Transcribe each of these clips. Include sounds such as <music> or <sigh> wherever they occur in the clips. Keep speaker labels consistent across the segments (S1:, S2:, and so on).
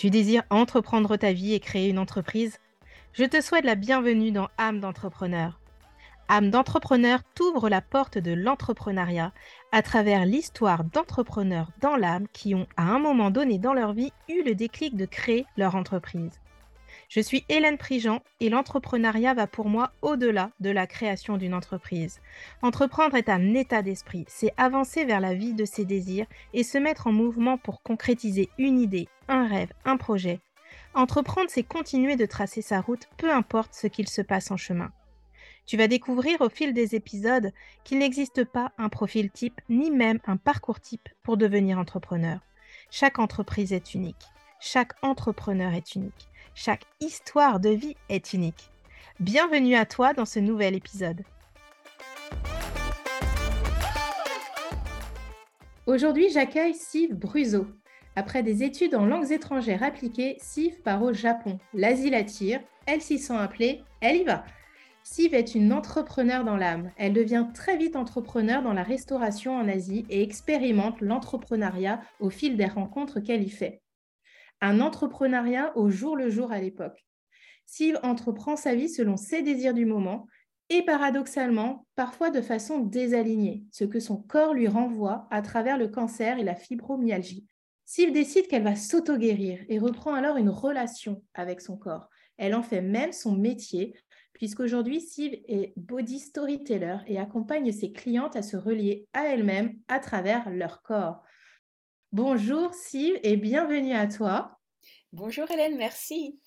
S1: Tu désires entreprendre ta vie et créer une entreprise? Je te souhaite la bienvenue dans âme d'entrepreneur. âme d'entrepreneur t'ouvre la porte de l'entrepreneuriat à travers l'histoire d'entrepreneurs dans l'âme qui ont à un moment donné dans leur vie eu le déclic de créer leur entreprise. Je suis Hélène Prigent et l'entrepreneuriat va pour moi au-delà de la création d'une entreprise. Entreprendre est un état d'esprit, c'est avancer vers la vie de ses désirs et se mettre en mouvement pour concrétiser une idée, un rêve, un projet. Entreprendre, c'est continuer de tracer sa route, peu importe ce qu'il se passe en chemin. Tu vas découvrir au fil des épisodes qu'il n'existe pas un profil type ni même un parcours type pour devenir entrepreneur. Chaque entreprise est unique. Chaque entrepreneur est unique. Chaque histoire de vie est unique. Bienvenue à toi dans ce nouvel épisode. Aujourd'hui, j'accueille Siv Bruzo. Après des études en langues étrangères appliquées, Siv part au Japon. L'Asie l'attire, elle s'y sent appelée, elle y va. Siv est une entrepreneur dans l'âme. Elle devient très vite entrepreneur dans la restauration en Asie et expérimente l'entrepreneuriat au fil des rencontres qu'elle y fait un entrepreneuriat au jour le jour à l'époque. Siv entreprend sa vie selon ses désirs du moment et paradoxalement, parfois de façon désalignée, ce que son corps lui renvoie à travers le cancer et la fibromyalgie. Siv décide qu'elle va s'auto-guérir et reprend alors une relation avec son corps. Elle en fait même son métier, puisqu'aujourd'hui, Siv est body storyteller et accompagne ses clientes à se relier à elles-mêmes à travers leur corps. Bonjour Siv et bienvenue à toi.
S2: Bonjour Hélène, merci.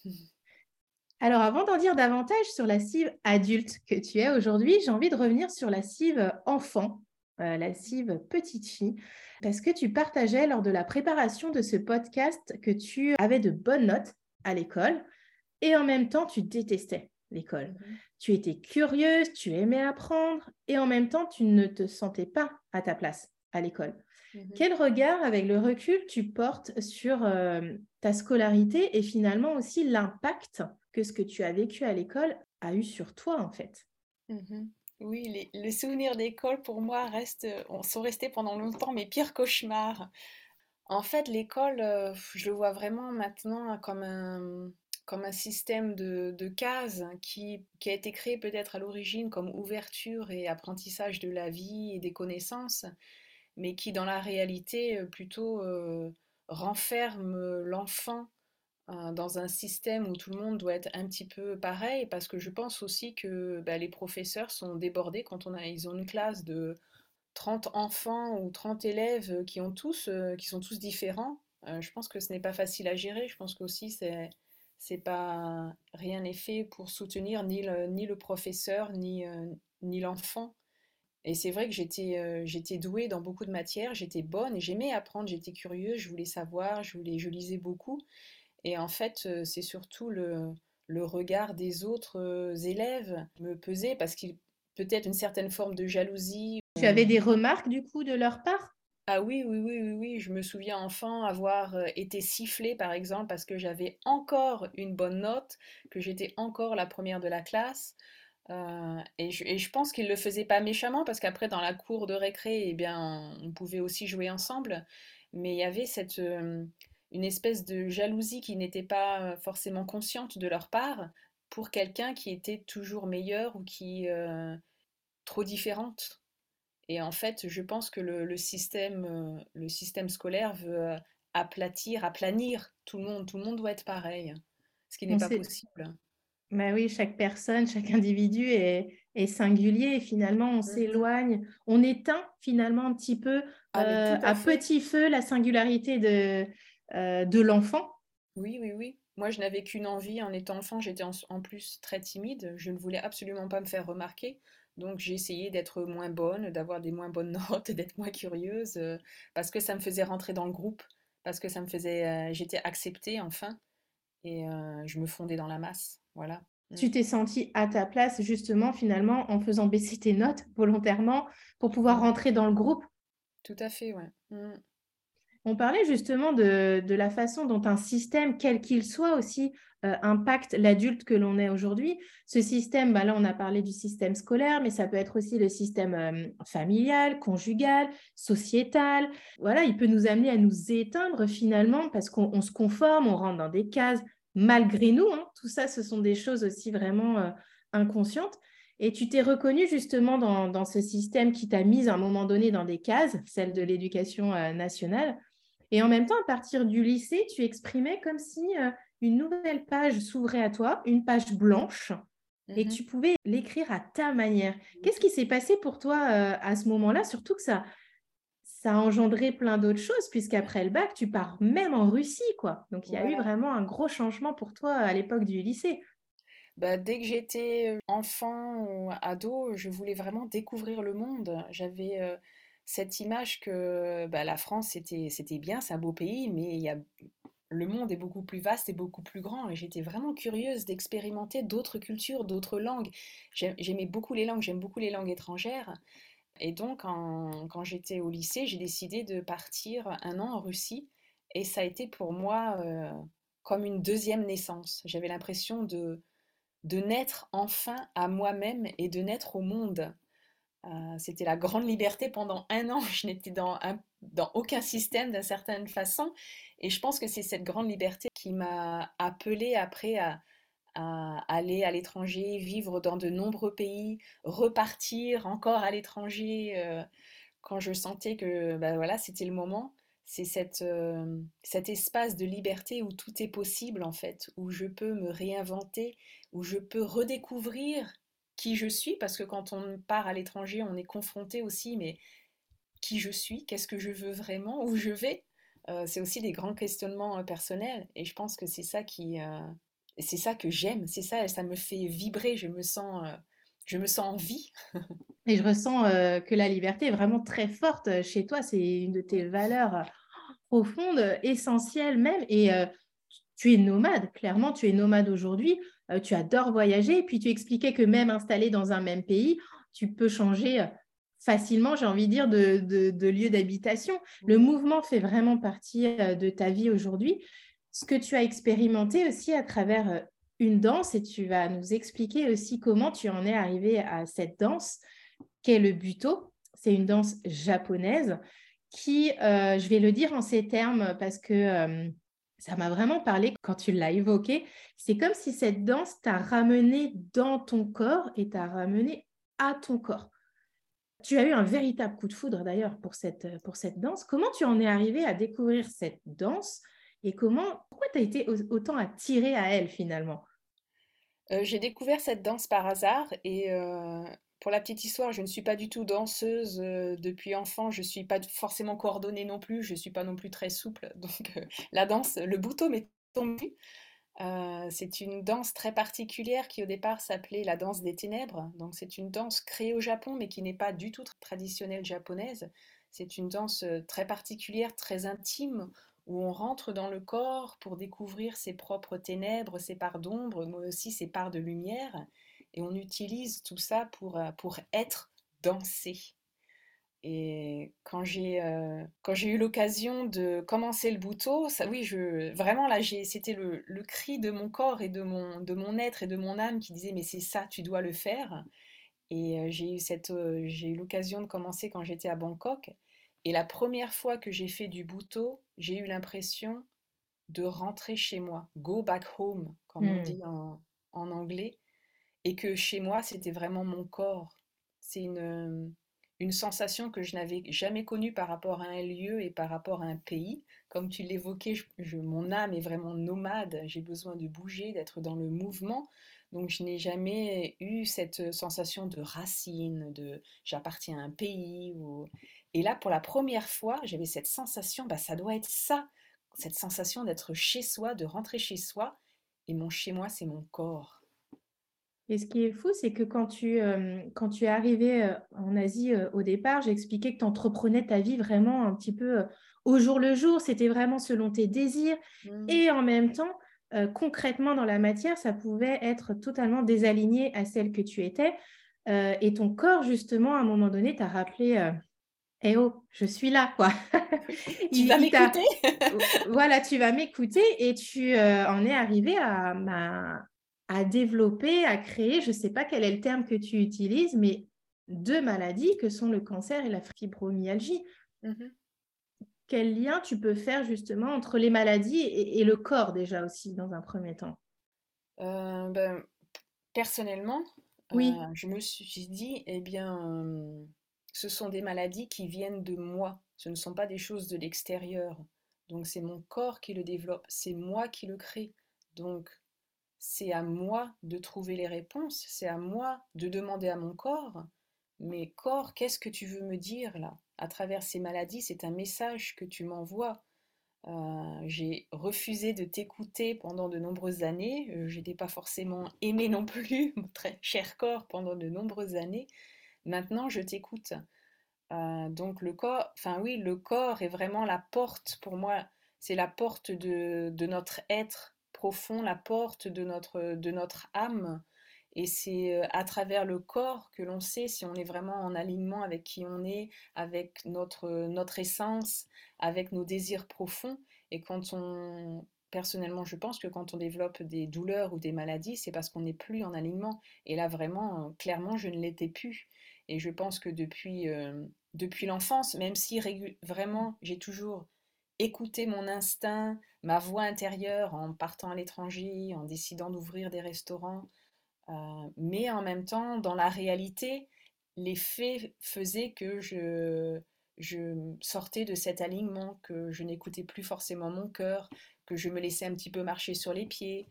S1: Alors avant d'en dire davantage sur la cive adulte que tu es aujourd'hui, j'ai envie de revenir sur la cive enfant, euh, la cive petite fille, parce que tu partageais lors de la préparation de ce podcast que tu avais de bonnes notes à l'école et en même temps tu détestais l'école? Mhm. Tu étais curieuse, tu aimais apprendre et en même temps tu ne te sentais pas à ta place à l'école. Mhm. Quel regard, avec le recul, tu portes sur euh, ta scolarité et finalement aussi l'impact que ce que tu as vécu à l'école a eu sur toi, en fait?
S2: Mhm. Oui, les, souvenirs d'école, pour moi, restent, sont restés pendant longtemps mes pires cauchemars. En fait, l'école, euh, je le vois vraiment maintenant comme un, système de, cases qui, a été créé peut-être à l'origine comme ouverture et apprentissage de la vie et des connaissances, mais qui dans la réalité euh, plutôt euh, renferme l'enfant euh, dans un système où tout le monde doit être un petit peu pareil, parce que je pense aussi que bah, les professeurs sont débordés quand ils ont une classe de 30 enfants ou 30 élèves qui, ont tous, qui sont tous différents. je pense que ce n'est pas facile à gérer. Je pense qu'aussi c'est c'est pas rien n'est fait pour soutenir ni le, ni le professeur ni, ni l'enfant. Et c'est vrai que j'étais euh, j'étais douée dans beaucoup de matières, j'étais bonne et j'aimais apprendre, j'étais curieuse, je voulais savoir, je, voulais, je lisais beaucoup. Et en fait, c'est surtout le, le, regard des autres élèves me pesait parce qu'il peut-être une certaine forme de jalousie.
S1: Tu avais des remarques du coup de leur part?
S2: Ah oui, oui, oui, oui, oui, je me souviens enfant avoir été sifflée par exemple parce que j'avais encore une bonne note, que j'étais encore la première de la classe. Euh, et, je, et, je, pense qu'il le faisait pas méchamment parce qu'après dans la cour de récré, eh bien, on pouvait aussi jouer ensemble, mais il y avait cette euh, une espèce de jalousie qui n'était pas forcément consciente de leur part pour quelqu'un qui était toujours meilleur ou qui euh, trop différente. Et en fait, je pense que le, le système le système scolaire veut aplatir, aplanir tout le monde. Tout le monde doit être pareil, ce qui n'est pas possible.
S1: Bah oui, chaque personne, chaque individu est, est singulier et finalement on mmh s'éloigne, on éteint finalement un petit peu ah, euh, à, petit feu la singularité de, euh, de l'enfant.
S2: Oui, oui, oui. Moi, je n'avais qu'une envie en étant enfant, j'étais en, plus très timide, je ne voulais absolument pas me faire remarquer. Donc j'ai essayé d'être moins bonne, d'avoir des moins bonnes <laughs> notes, d'être moins curieuse, euh, parce que ça me faisait rentrer dans le groupe, parce que ça me faisait, j'étais acceptée enfin, et je me fondais dans la masse. Voilà.
S1: Tu t'es senti à ta place justement finalement en faisant baisser tes notes volontairement pour pouvoir rentrer dans le groupe.
S2: Tout à fait, ouais. Mmh.
S1: On parlait justement de, la façon dont un système, quel qu'il soit aussi, euh, impacte l'adulte que l'on est aujourd'hui. Ce système, bah là, on a parlé du système scolaire, mais ça peut être aussi le système euh, familial, conjugal, sociétal. Voilà, il peut nous amener à nous éteindre finalement parce qu'on se conforme, on rentre dans des cases malgré nous. Hein. Tout ça, ce sont des choses aussi vraiment euh, inconscientes. Et tu t'es reconnu justement dans, dans, ce système qui t'a mis à un moment donné dans des cases, celle de l'éducation nationale. Et en même temps, à partir du lycée, tu exprimais comme si euh, une nouvelle page s'ouvrait à toi, une page blanche, et mm-hmm. tu pouvais l'écrire à ta manière. Qu'est-ce qui s'est passé pour toi euh, à ce moment-là? Surtout que ça, ça a engendré plein d'autres choses, puisqu'après le bac, tu pars même en Russie, quoi. Donc, il y a eu vraiment un gros changement pour toi à l'époque du lycée.
S2: Bah, dès que j'étais euh, enfant ou ado, je voulais vraiment découvrir le monde. J'avais cette image que bah, la France, c'était, c'était bien, c'est un beau pays, mais y a, le monde est beaucoup plus vaste et beaucoup plus grand. Et j'étais vraiment curieuse d'expérimenter d'autres cultures, d'autres langues. J'aimais beaucoup les langues, j'aime beaucoup les langues étrangères. Et donc, quand j'étais au lycée, j'ai décidé de partir un an en Russie. Et ça a été pour moi euh, comme une deuxième naissance. J'avais l'impression de, de naître enfin à moi-même et de naître au monde. Euh, c'était la grande liberté pendant un an. Je n'étais dans, aucun système d'une certaine façon. Et je pense que c'est cette grande liberté qui m'a appelée après à, aller à l'étranger, vivre dans de nombreux pays, repartir encore à l'étranger euh, quand je sentais que ben voilà, c'était le moment. C'est euh, cet espace de liberté où tout est possible en fait, où je peux me réinventer, où je peux redécouvrir qui je suis, parce que quand on part à l'étranger, on est confronté aussi, mais qui je suis, qu'est-ce que je veux vraiment, où je vais. Euh, c'est aussi des grands questionnements euh, personnels, et je pense que c'est ça qui, euh, c'est ça que j'aime, c'est ça, ça me fait vibrer, je me sens, je me sens en vie. <laughs>
S1: et je ressens que la liberté est vraiment très forte chez toi, c'est une de tes valeurs profondes, essentielles même, et tu es nomade, clairement, tu es nomade aujourd'hui. Euh, tu adores voyager, et puis tu expliquais que même installé dans un même pays, tu peux changer euh, facilement, j'ai envie de dire, de, lieu d'habitation. Le mouvement fait vraiment partie euh, de ta vie aujourd'hui. Ce que tu as expérimenté aussi à travers une danse, et tu vas nous expliquer aussi comment tu en es arrivé à cette danse, qu'est le buto. C'est une danse japonaise qui, je vais le dire en ces termes parce que ça m'a vraiment parlé quand tu l'as évoqué. C'est comme si cette danse t'a ramené dans ton corps et t'a ramené à ton corps. Tu as eu un véritable coup de foudre d'ailleurs pour cette, pour cette danse. Comment tu en es arrivé à découvrir cette danse et comment, pourquoi tu as été autant attiré à elle finalement?
S2: Euh, J'ai découvert cette danse par hasard et euh, pour la petite histoire, je ne suis pas du tout danseuse euh, depuis enfant, je ne suis pas forcément coordonnée non plus, je ne suis pas non plus très souple. <laughs> Donc euh, la danse, le bouton m'est tombé. Euh, c'est une danse très particulière qui au départ s'appelait la danse des ténèbres. Donc c'est une danse créée au Japon mais qui n'est pas du tout traditionnelle japonaise. C'est une danse très particulière, très intime où on rentre dans le corps pour découvrir ses propres ténèbres, ses parts d'ombre, mais aussi ses parts de lumière et on utilise tout ça pour, euh, pour être dansé. Et quand j'ai euh, quand j'ai eu l'occasion de commencer le bouton, ça oui, je vraiment là c'était le, le, cri de mon corps et de mon de mon être et de mon âme qui disait mais c'est ça, tu dois le faire. Et euh, j'ai eu cette j'ai eu l'occasion de commencer quand j'étais à Bangkok et la première fois que j'ai fait du bouton, j'ai eu l'impression de rentrer chez moi, go back home comme on hmm. dit en, en anglais et que chez moi, c'était vraiment mon corps. C'est une, sensation que je n'avais jamais connue par rapport à un lieu et par rapport à un pays. Comme tu l'évoquais, mon âme est vraiment nomade, j'ai besoin de bouger, d'être dans le mouvement. Donc je n'ai jamais eu cette sensation de racine, de j'appartiens à un pays. Et là, pour la première fois, j'avais cette sensation, bah, ça doit être ça, cette sensation d'être chez soi, de rentrer chez soi. Et mon chez moi, c'est mon corps.
S1: Et ce qui est fou, c'est que quand tu, euh, quand tu es arrivé euh, en Asie euh, au départ, j'expliquais que tu entreprenais ta vie vraiment un petit peu au jour le jour, c'était vraiment selon tes désirs. Mmh. Et en même temps, concrètement dans la matière, ça pouvait être totalement désaligné à celle que tu étais. et ton corps, justement, à un moment donné, t'a rappelé Eh oh, je suis là, quoi. <laughs> <laughs>
S2: Tu
S1: Il
S2: vas m'écouter? <laughs>
S1: voilà, tu vas m'écouter et tu, en es arrivé à, ben, à développer, à créer, je sais pas quel est le terme que tu utilises, mais 2 maladies que sont le cancer et la fibromyalgie.
S2: Mmh mh.
S1: Quel lien tu peux faire justement entre les maladies et et le corps déjà aussi dans un premier temps?
S2: Heu, ben, personnellement, heu,
S1: Oui,
S2: je me suis dit: «Eh bien, hem, ce sont des maladies qui viennent de moi, ce ne sont pas des choses de l'extérieur. Donc c'est mon corps qui le développe, c'est moi qui le crée. Donc c'est à moi de trouver les réponses, c'est à moi de demander à mon corps: «Mais corps, qu'est-ce que tu veux me dire là? À travers ces maladies, c'est un message que tu m'envoies». Heu, j'ai refusé de t'écouter pendant de nombreuses années, heu, je t'ai pas forcément aimé non plus, mon très cher corps, pendant de nombreuses années. Maintenant, je t'écoute. Heu, donc le corps enfin oui, le corps est vraiment la porte pour moi, c'est la porte de de notre être la porte de notre, de notre âme. Et c'est, heu, à travers le corps que l'on sait si on est vraiment en alignement avec qui on est, avec notre, notre essence, avec nos désirs profonds. Et quand on personnellement, je pense que quand on développe des douleurs ou des maladies, c'est parce qu'on n'est plus en alignement. Et là vraiment, heu, clairement, je ne l'étais plus. Et je pense que depuis, hem depuis l'enfance, même si vraiment j'ai toujours écouté mon instinct, ma voix intérieure en partant à l'étranger, en décidant d'ouvrir des restaurants, euh, mais en même temps, dans la réalité, les faits faisaient que je, je sortais de cet alignement, que je n'écoutais plus forcément mon cœur, que je me laissais un petit peu marcher sur les pieds,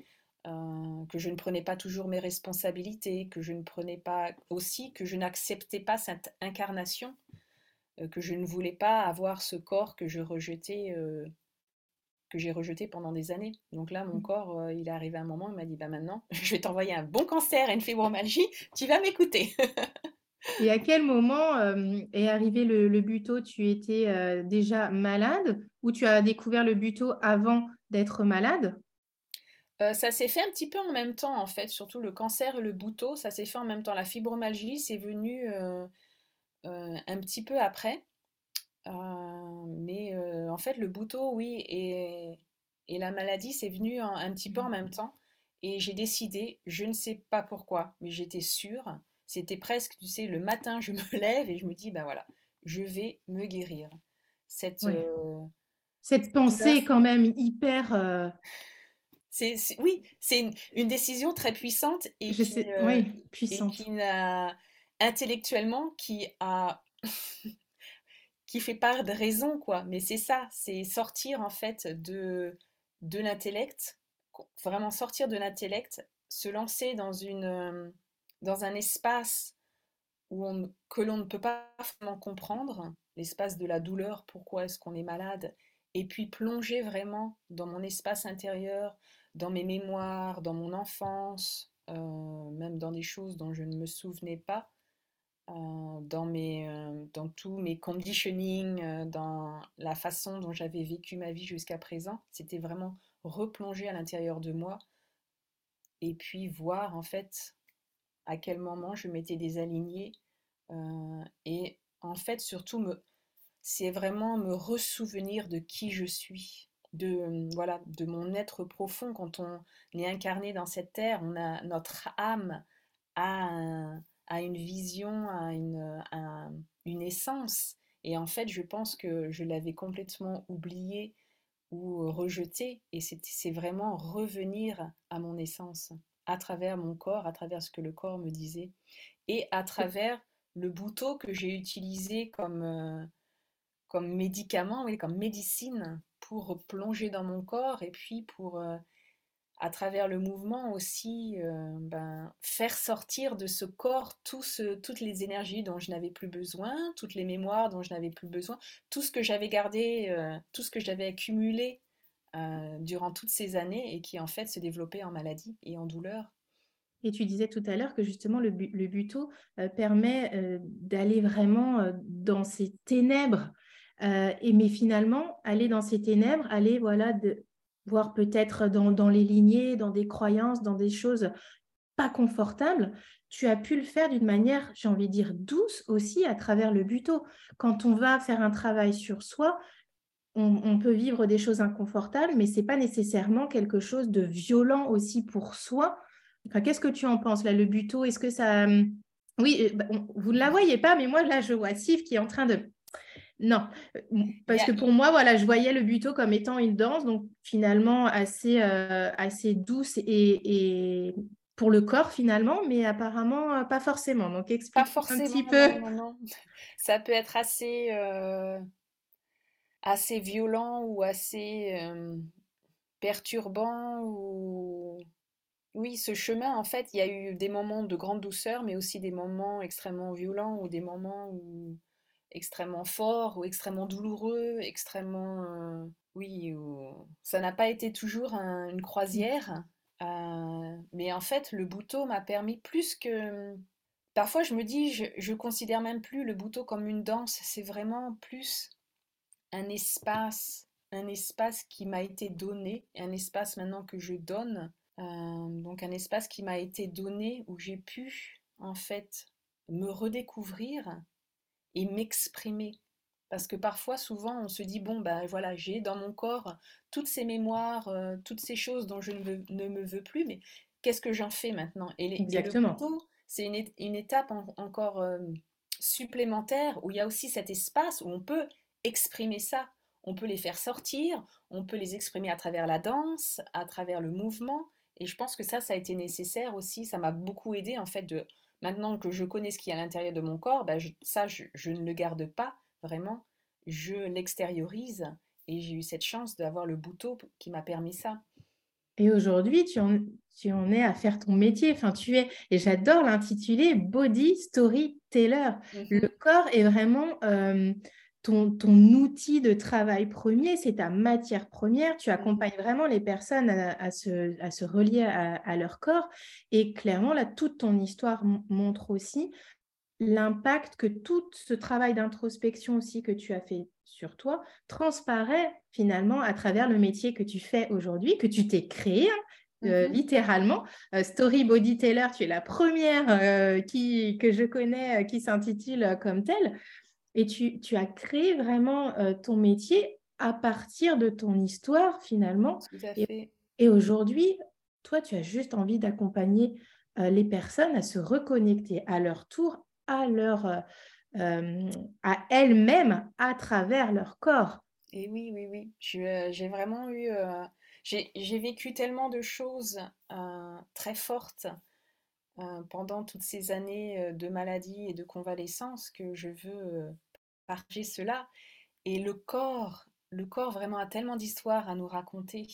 S2: euh, que je ne prenais pas toujours mes responsabilités, que je ne prenais pas aussi, que je n'acceptais pas cette incarnation que je ne voulais pas avoir ce corps que je rejetais, euh, que j'ai rejeté pendant des années. Donc là, mon corps, euh, il est arrivé à un moment, il m'a dit, bah maintenant, <laughs> je vais t'envoyer un bon cancer et une fibromyalgie, tu vas m'écouter.
S1: et à quel moment, est arrivé le le buto? Tu étais, déjà malade ou tu as découvert le buto avant d'être malade?
S2: Euh, ça s'est fait un petit peu en même temps, en fait, surtout le cancer et le bouton, ça s'est fait en même temps. La fibromyalgie, c'est venu euh, euh, un petit peu après. Euh, mais euh, en fait, le bouton, oui, et, et la maladie, c'est venu en- un petit peu en même temps. Et j'ai décidé, je ne sais pas pourquoi, mais j'étais sûre. C'était presque, tu sais, le matin, je me <laughs> lève et je me dis, ben voilà, je vais me guérir. Cette, euh,
S1: Cette pensée quand même hyper,
S2: c'est, oui, c'est une, une décision très puissante et
S1: je
S2: qui,
S1: sais
S2: euh,
S1: oui,
S2: et qui
S1: puissante.
S2: n'a intellectuellement, qui a <laughs> qui fait part de raison, quoi. Mais c'est ça, c'est sortir en fait de, de l'intellect, vraiment sortir de l'intellect, se lancer dans une, euh, dans un espace où on, que l'on ne peut pas vraiment comprendre, l'espace de la douleur, pourquoi est-ce qu'on est malade, et puis plonger vraiment dans mon espace intérieur, dans mes mémoires, dans mon enfance, euh, même dans des choses dont je ne me souvenais pas dans mes, euh, dans tous mes conditioning, euh, dans la façon dont j'avais vécu ma vie jusqu'à présent. C'était vraiment replonger à l'intérieur de moi et puis voir en fait à quel moment je m'étais désalignée euh, et en fait surtout me, c'est vraiment me ressouvenir de qui je suis. De, voilà, de mon être profond quand on est incarné dans cette terre, on a notre âme a, un- a une vision, a une, un- une essence. Et en fait, je pense que je l'avais complètement oublié ou rejeté. Et c'est c'est vraiment revenir à mon essence, à travers mon corps, à travers ce que le corps me disait, et à travers le bouton que j'ai utilisé comme, euh, comme médicament, oui, comme médecine pour plonger dans mon corps et puis pour euh, à travers le mouvement aussi, euh, ben, faire sortir de ce corps toutes les énergies dont je n'avais plus besoin, toutes les mémoires dont je n'avais plus besoin, tout ce que j'avais gardé, euh, tout ce que j'avais accumulé euh, durant toutes ces années et qui en fait se développait en maladie et en douleur.
S1: Et tu disais tout à l'heure que justement le le buto, permet, d'aller vraiment, dans ces ténèbres, et mais finalement, aller dans ces ténèbres, aller voilà de voir peut-être dans dans les lignées, dans des croyances, dans des choses pas confortable, tu as pu le faire d'une manière, j'ai envie de dire, douce aussi à travers le buto. Quand on va faire un travail sur soi, on, peut vivre des choses inconfortables, mais ce n'est pas nécessairement quelque chose de violent aussi pour soi. Qu'est-ce que tu en penses là, le buto Est-ce que ça... Hum, oui, euh, bah, vous ne la voyez pas, mais moi là, je vois Sif qui est en train de... Non, euh, parce que pour moi, voilà, je voyais le buto comme étant une danse, donc finalement assez, euh, assez douce et, pour le corps finalement, mais apparemment pas forcément. Donc explique
S2: pas forcément, un petit peu. <laughs> Ça peut être assez assez violent ou assez perturbant ou oui, ce chemin, en fait, il y a eu des moments de grande douceur, mais aussi des moments extrêmement violents ou des moments où... extrêmement forts ou extrêmement douloureux, extrêmement... oui, ça n'a pas été toujours une mmh. croisière. mais en fait, le bouton m'a permis plus que... Parfois, je me dis, je, je considère même plus le bouton comme une danse, c'est vraiment plus un espace, un espace qui m'a été donné, un espace maintenant que je donne, euh, donc un espace qui m'a été donné où j'ai pu en fait me redécouvrir et m'exprimer. Parce que parfois, souvent, on se dit, bon, ben voilà, j'ai dans mon corps toutes ces mémoires, euh, toutes ces choses dont je ne, me veux plus, mais qu'est-ce que j'en fais maintenant? Et,
S1: Exactement.
S2: c'est une, étape encore euh, supplémentaire où il y a aussi cet espace où on peut exprimer ça. On peut les faire sortir, on peut les exprimer à travers la danse, à travers le mouvement. Et je pense que ça, ça a été nécessaire aussi. Ça m'a beaucoup aidé en fait de maintenant que je connais ce qui est à l'intérieur de mon corps, ben, ça, je, ne le garde pas vraiment. Je l'extériorise et j'ai eu cette chance d'avoir le bouton qui m'a permis ça.
S1: Et aujourd'hui, tu en, tu en es à faire ton métier. Enfin, tu es, et j'adore l'intituler Body Storyteller. Mmh le corps est vraiment euh, ton, outil de travail premier, c'est ta matière première. Tu accompagnes vraiment les personnes à, se, relier à, leur corps. Et clairement, là, toute ton histoire montre aussi l'impact que tout ce travail d'introspection aussi que tu as fait sur toi transparaît finalement à travers le métier que tu fais aujourd'hui, que tu t'es créé. Hein, euh, mm-hmm. littéralement. Euh, Story Body Taylor, tu es la première euh, qui, que je connais qui s'intitule comme telle. Et tu, as créé vraiment euh, ton métier à partir de ton histoire finalement. Et, aujourd'hui, toi, tu as juste envie d'accompagner euh, les personnes à se reconnecter à leur tour, à leur, euh, à elles-mêmes, à travers leur corps.
S2: Et oui, oui, oui. J'ai vraiment eu, j'ai vécu tellement de choses très fortes pendant toutes ces années de maladie et de convalescence que je veux partager cela. Et le corps, le corps vraiment a tellement d'histoires à nous raconter.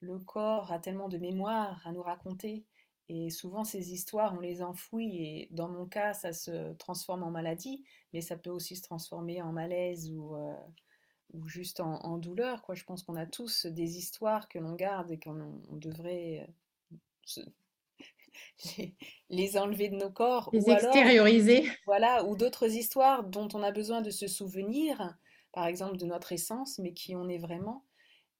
S2: Le corps a tellement de mémoires à nous raconter. Et souvent, ces histoires, on les enfouit. Et dans mon cas, ça se transforme en maladie, mais ça peut aussi se transformer en malaise ou, juste en, douleur. Quoi. Je pense qu'on a tous des histoires que l'on garde et qu'on devrait <laughs> les, enlever de nos corps.
S1: Les extérioriser.
S2: voilà, ou d'autres histoires dont on a besoin de se souvenir, par exemple de notre essence, mais qui on est vraiment.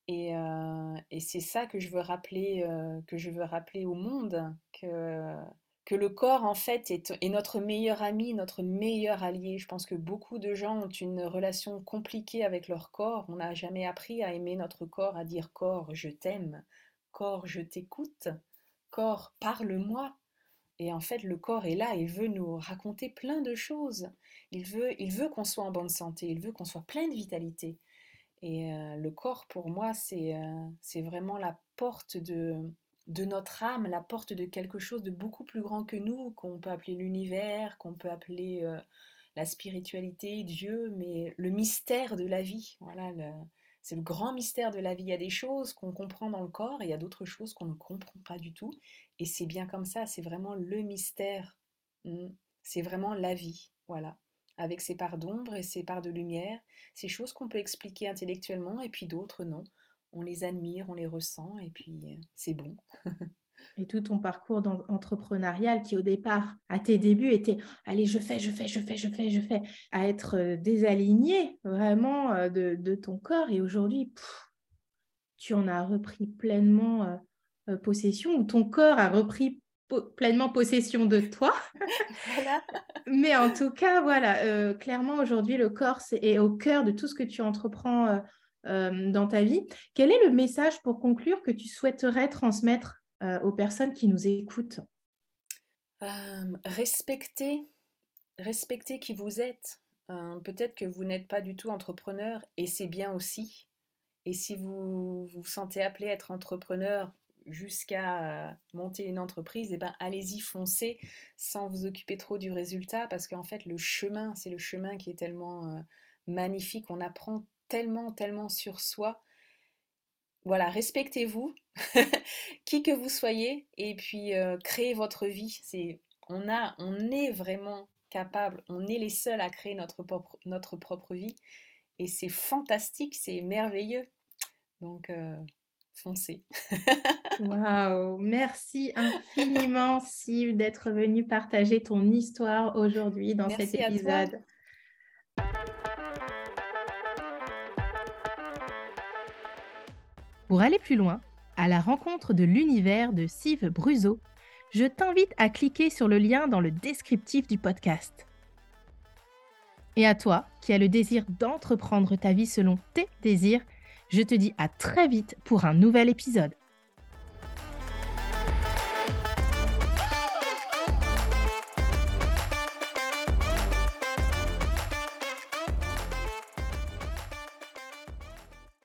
S2: Et, euh, c'est ça que je veux rappeler, euh, que je veux rappeler au monde, que, que le corps en fait est, est, notre meilleur ami, notre meilleur allié. Je pense que beaucoup de gens ont une relation compliquée avec leur corps. On n'a jamais appris à aimer notre corps, à dire corps, je t'aime, corps, je t'écoute corps, parle-moi. Et en fait, le corps est là, il veut nous raconter plein de choses. Il veut, il veut qu'on soit en bonne santé, il veut qu'on soit plein de vitalité. Et euh, le corps, pour moi, c'est euh, vraiment la porte de, de notre âme, la porte de quelque chose de beaucoup plus grand que nous, qu'on peut appeler l'univers, qu'on peut appeler euh, la spiritualité, Dieu, mais le mystère de la vie. Voilà, le, c'est le grand mystère de la vie. Il y a des choses qu'on comprend dans le corps et il y a d'autres choses qu'on ne comprend pas du tout. Et c'est bien comme ça, c'est vraiment le mystère. Hmm. C'est vraiment la vie, voilà. Avec ses parts d'ombre et ses parts de lumière, ces choses qu'on peut expliquer intellectuellement et puis d'autres non. On les admire, on les ressent et puis euh, c'est bon. <laughs>
S1: et tout ton parcours entrepreneurial qui au départ, à tes débuts, était allez, je fais, je fais, je fais, je fais, je fais, à être euh, désaligné vraiment euh, de, ton corps. Et aujourd'hui, tu en as repris pleinement euh, possession, ou ton corps a repris pleinement possession de toi. <laughs> Mais en tout cas, voilà, euh, clairement, aujourd'hui, le corps est au cœur de tout ce que tu entreprends euh, dans ta vie. Quel est le message pour conclure que tu souhaiterais transmettre aux personnes qui nous écoutent
S2: Respectez, respectez qui vous êtes. Peut-être que vous n'êtes pas du tout entrepreneur et c'est bien aussi. Et si vous vous sentez appelé à être entrepreneur, jusqu'à monter une entreprise, eh ben allez-y, foncez sans vous occuper trop du résultat parce qu'en fait le chemin, c'est le chemin qui est tellement magnifique, on apprend tellement, tellement sur soi. Voilà, respectez-vous, <laughs> qui que vous soyez, et puis créez votre vie. C'est, on, a, on est vraiment capable, on est les seuls à créer notre propre, notre propre vie, et c'est fantastique, c'est merveilleux. Donc, foncez. <laughs>
S1: Waouh, merci infiniment, Steve, d'être venu partager ton histoire aujourd'hui dans cet épisode. Pour aller plus loin, à la rencontre de l'univers de Steve Bruzo, je t'invite à cliquer sur le lien dans le descriptif du podcast. Et à toi, qui as le désir d'entreprendre ta vie selon tes désirs, je te dis à très vite pour un nouvel épisode.